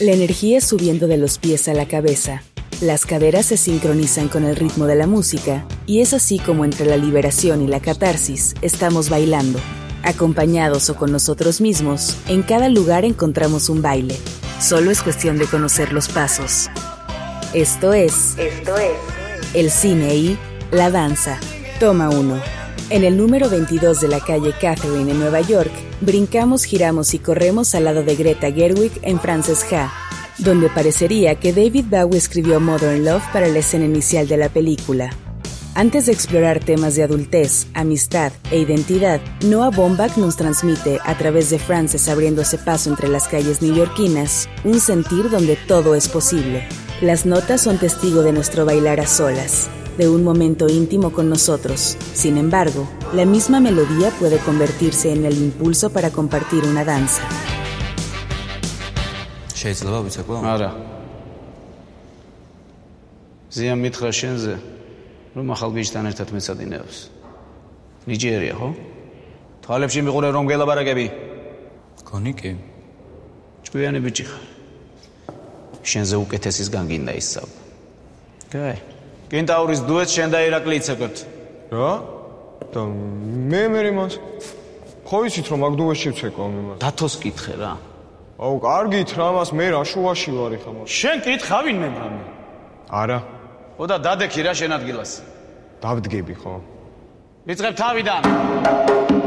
La energía subiendo de los pies a la cabeza. Las caderas se sincronizan con el ritmo de la música y es así como entre la liberación y la catarsis estamos bailando. Acompañados o con nosotros mismos, en cada lugar encontramos un baile. Solo es cuestión de conocer los pasos. Esto es, esto es el cine y la danza. Toma uno. En el número 22 de la calle Catherine en Nueva York, brincamos, giramos y corremos al lado de Greta Gerwig en Frances Ha, donde parecería que David Bowie escribió Modern Love para la escena inicial de la película. Antes de explorar temas de adultez, amistad e identidad, Noah Baumbach nos transmite, a través de Frances abriéndose paso entre las calles neoyorquinas, un sentir donde todo es posible. Las notas son testigo de nuestro bailar a solas, de un momento íntimo con nosotros. Sin embargo, la misma melodía puede convertirse en el impulso para compartir una danza. შეიძლება ვიცეკვო? არა. ზიან მითხრა შენზე, რომ ახალ ბიჭთან ერთად მეცადინეობს. ნიჯერია, ხო? თვალებში მიყურე რომ გელაბარაკები. გონი კი. ჭკვიანი ბიჭი ხარ. შენზე უკეთესის განგინდა ისწავლა. კაი. კენტაურის დუეტს შენ და ირაკლი იცეკვებთ. რა? და მე მე მას ხო იცით რომ აქ დუეტში ვცეკვავ მე მას. დათოს კითხე რა. აუ, კარგით რა მას მე რა შუაში ვარ ეხა მას. შენ კითხავინ მე მამი. არა, ო და დადექი რა შენ ადგილას. დავდგები ხო? ვიწყებ თავიდან.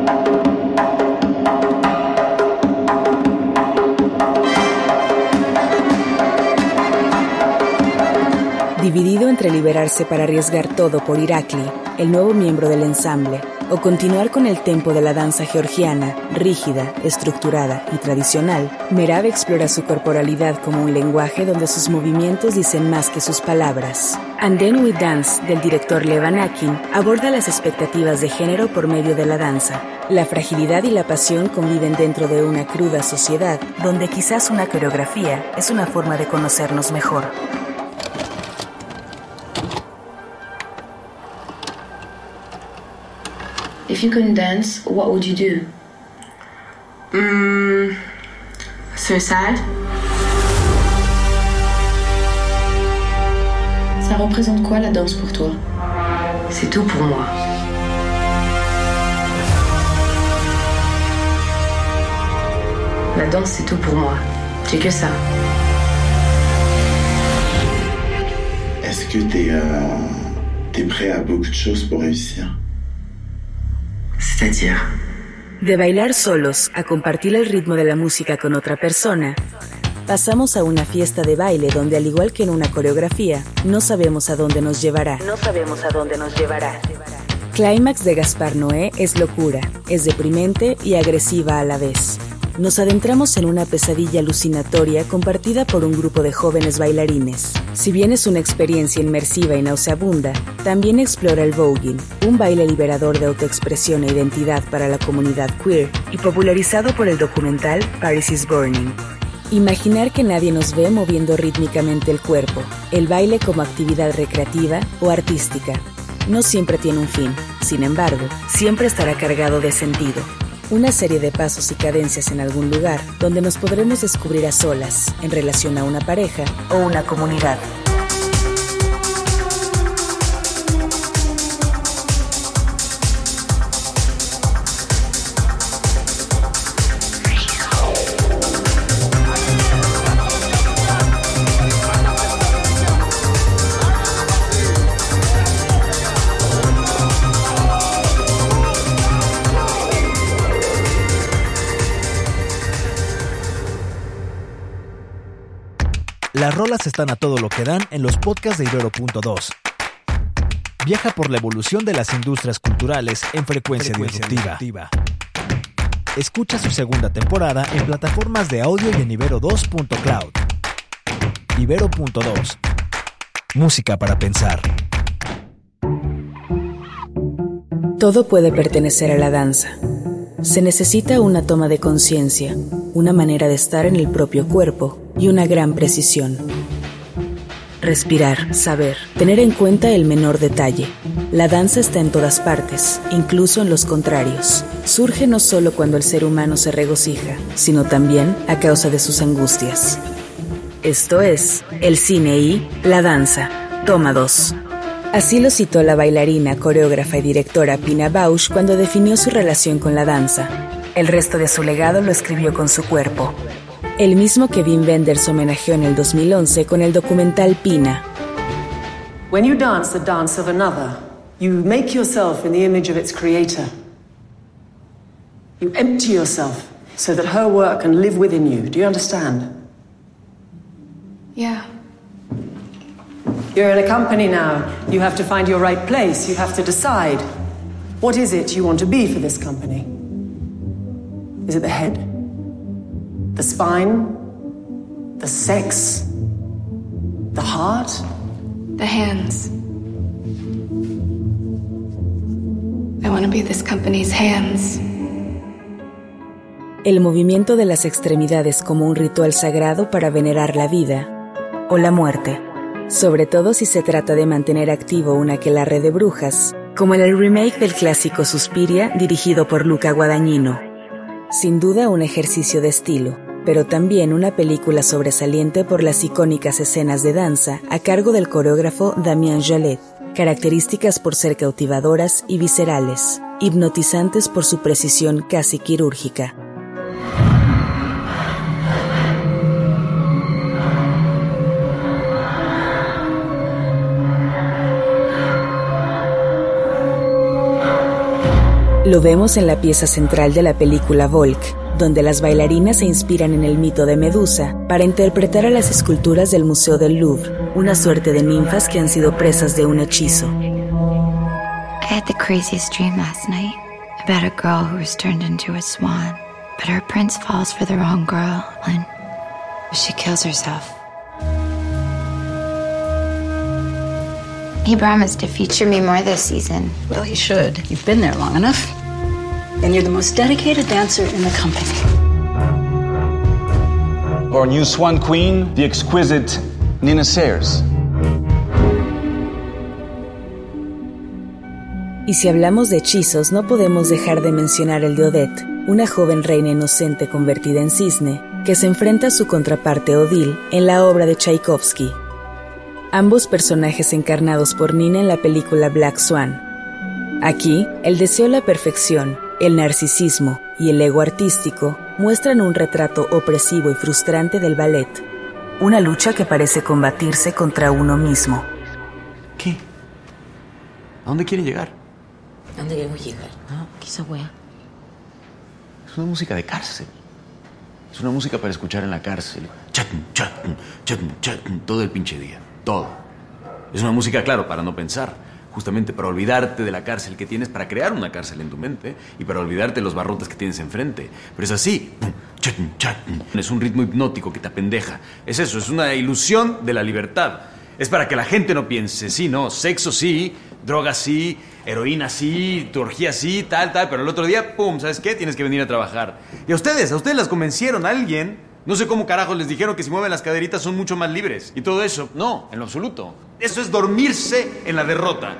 Dividido entre liberarse para arriesgar todo por Irakli, el nuevo miembro del ensamble, o continuar con el tempo de la danza georgiana, rígida, estructurada y tradicional, Merab explora su corporalidad como un lenguaje donde sus movimientos dicen más que sus palabras. And Then We Dance, del director Levan Akin, aborda las expectativas de género por medio de la danza. La fragilidad y la pasión conviven dentro de una cruda sociedad, donde quizás una coreografía es una forma de conocernos mejor. If you couldn't dance, what would you do? Hmm. Suicide? Ça représente quoi la danse pour toi? C'est tout pour moi. La danse, c'est tout pour moi. J'ai que ça. Est-ce que t'es es prêt à beaucoup de choses pour réussir? De bailar solos a compartir el ritmo de la música con otra persona, pasamos a una fiesta de baile donde al igual que en una coreografía, no sabemos a dónde nos llevará. No sabemos a dónde nos llevará. Clímax de Gaspar Noé es locura, es deprimente y agresiva a la vez. Nos adentramos en una pesadilla alucinatoria compartida por un grupo de jóvenes bailarines. Si bien es una experiencia inmersiva y nauseabunda, también explora el voguing, un baile liberador de autoexpresión e identidad para la comunidad queer y popularizado por el documental Paris is Burning. Imaginar que nadie nos ve moviendo rítmicamente el cuerpo, el baile como actividad recreativa o artística, no siempre tiene un fin, sin embargo, siempre estará cargado de sentido. Una serie de pasos y cadencias en algún lugar donde nos podremos descubrir a solas, en relación a una pareja o una comunidad. Las rolas están a todo lo que dan en los podcasts de Ibero.2. Viaja por la evolución de las industrias culturales en frecuencia, disruptiva. Escucha su segunda temporada en plataformas de audio y en Ibero2.cloud. Ibero.2. Música para pensar. Todo puede pertenecer a la danza. Se necesita una toma de conciencia, una manera de estar en el propio cuerpo y una gran precisión. Respirar, saber, tener en cuenta el menor detalle. La danza está en todas partes, incluso en los contrarios. Surge no solo cuando el ser humano se regocija, sino también a causa de sus angustias. esto es, el cine y la danza. Toma 2. Así lo citó la bailarina, coreógrafa y directora Pina Bausch cuando definió su relación con la danza. El resto de su legado lo escribió con su cuerpo. El mismo que Wim Wenders homenajeó en el 2011 con el documental Pina. When you dance the dance of another, you make yourself in the image of its creator. You empty yourself so that her work can live within you. Do you understand? Yeah. You're in a company now. You have to find your right place. You have to decide. What is it you want to be for this company? Is it the head? The spine? The sex? The heart? The hands. I want to be this company's hands. El movimiento de las extremidades como un ritual sagrado para venerar la vida o la muerte, sobre todo si se trata de mantener activo una aquelarre de brujas, como en el remake del clásico Suspiria dirigido por Luca Guadagnino. Sin duda un ejercicio de estilo, pero también una película sobresaliente por las icónicas escenas de danza a cargo del coreógrafo Damien Jallet, características por ser cautivadoras y viscerales, hipnotizantes por su precisión casi quirúrgica. Lo vemos en la pieza central de la película Volk, donde las bailarinas se inspiran en el mito de Medusa para interpretar a las esculturas del Museo del Louvre, una suerte de ninfas que han sido presas de un hechizo. I had the craziest dream last night about a girl who was turned into a swan, but her prince falls for the wrong girl and she kills herself. He promised to feature me more this season. Well, he should. You've been there long enough. And you're the most dedicated dancer in the company. Our new swan queen, the exquisite Nina Sayers. Y si hablamos de hechizos, no podemos dejar de mencionar el de Odette, una joven reina inocente convertida en cisne, que se enfrenta a su contraparte Odile en la obra de Tchaikovsky. Ambos personajes encarnados por Nina en la película Black Swan. Aquí, el deseo de la perfección, el narcisismo y el ego artístico muestran un retrato opresivo y frustrante del ballet, una lucha que parece combatirse contra uno mismo. ¿Qué? ¿A dónde quieren llegar? ¿A dónde queremos llegar? ¿No? ¿Qué esa wea? Es una música de cárcel. Es una música para escuchar en la cárcel. Todo el pinche día. Todo. Es una música, claro, para no pensar justamente para olvidarte de la cárcel que tienes, para crear una cárcel en tu mente y para olvidarte de los barrotes que tienes enfrente. Pero es así. Es un ritmo hipnótico que te apendeja. Es eso, es una ilusión de la libertad. Es para que la gente no piense, sí, no, sexo sí, drogas sí, heroína sí, tu sí, tal, tal, pero el otro día, pum, ¿sabes qué? Tienes que venir a trabajar. Y a ustedes, a ustedes las convencieron, alguien. No sé cómo carajos les dijeron que si mueven las caderitas son mucho más libres. Y todo eso, no, en lo absoluto. Eso es dormirse en la derrota.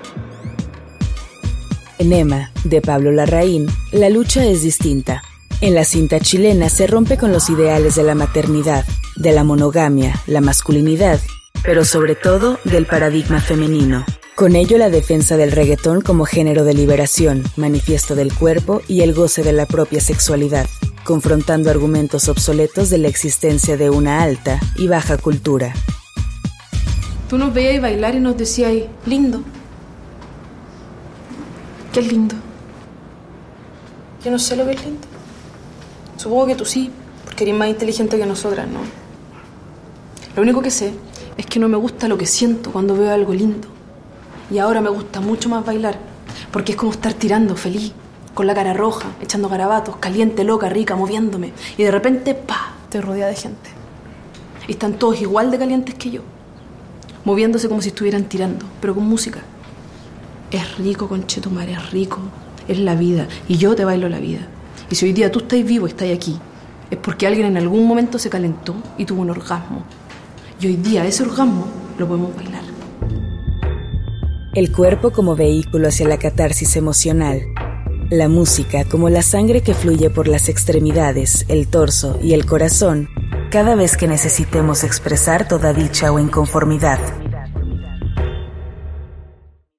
En Emma, de Pablo Larraín, la lucha es distinta. En la cinta chilena se rompe con los ideales de la maternidad, de la monogamia, la masculinidad, pero sobre todo del paradigma femenino. Con ello la defensa del reggaetón como género de liberación, manifiesto del cuerpo y el goce de la propia sexualidad, confrontando argumentos obsoletos de la existencia de una alta y baja cultura. Tú nos veías bailar y nos decías, lindo. ¿Qué lindo? Yo no sé lo que es lindo. Supongo que tú sí, porque eres más inteligente que nosotras, ¿no? Lo único que sé es que no me gusta lo que siento cuando veo algo lindo. Y ahora me gusta mucho más bailar, porque es como estar tirando feliz, con la cara roja, echando garabatos, caliente, loca, rica, moviéndome. Y de repente, pa, te rodea de gente. Y están todos igual de calientes que yo, moviéndose como si estuvieran tirando, pero con música. Es rico, conchetumar, es rico. Es la vida. Y yo te bailo la vida. Y si hoy día tú estás vivo estás aquí, es porque alguien en algún momento se calentó y tuvo un orgasmo. Y hoy día ese orgasmo lo podemos bailar. El cuerpo como vehículo hacia la catarsis emocional. La música como la sangre que fluye por las extremidades, el torso y el corazón cada vez que necesitemos expresar toda dicha o inconformidad.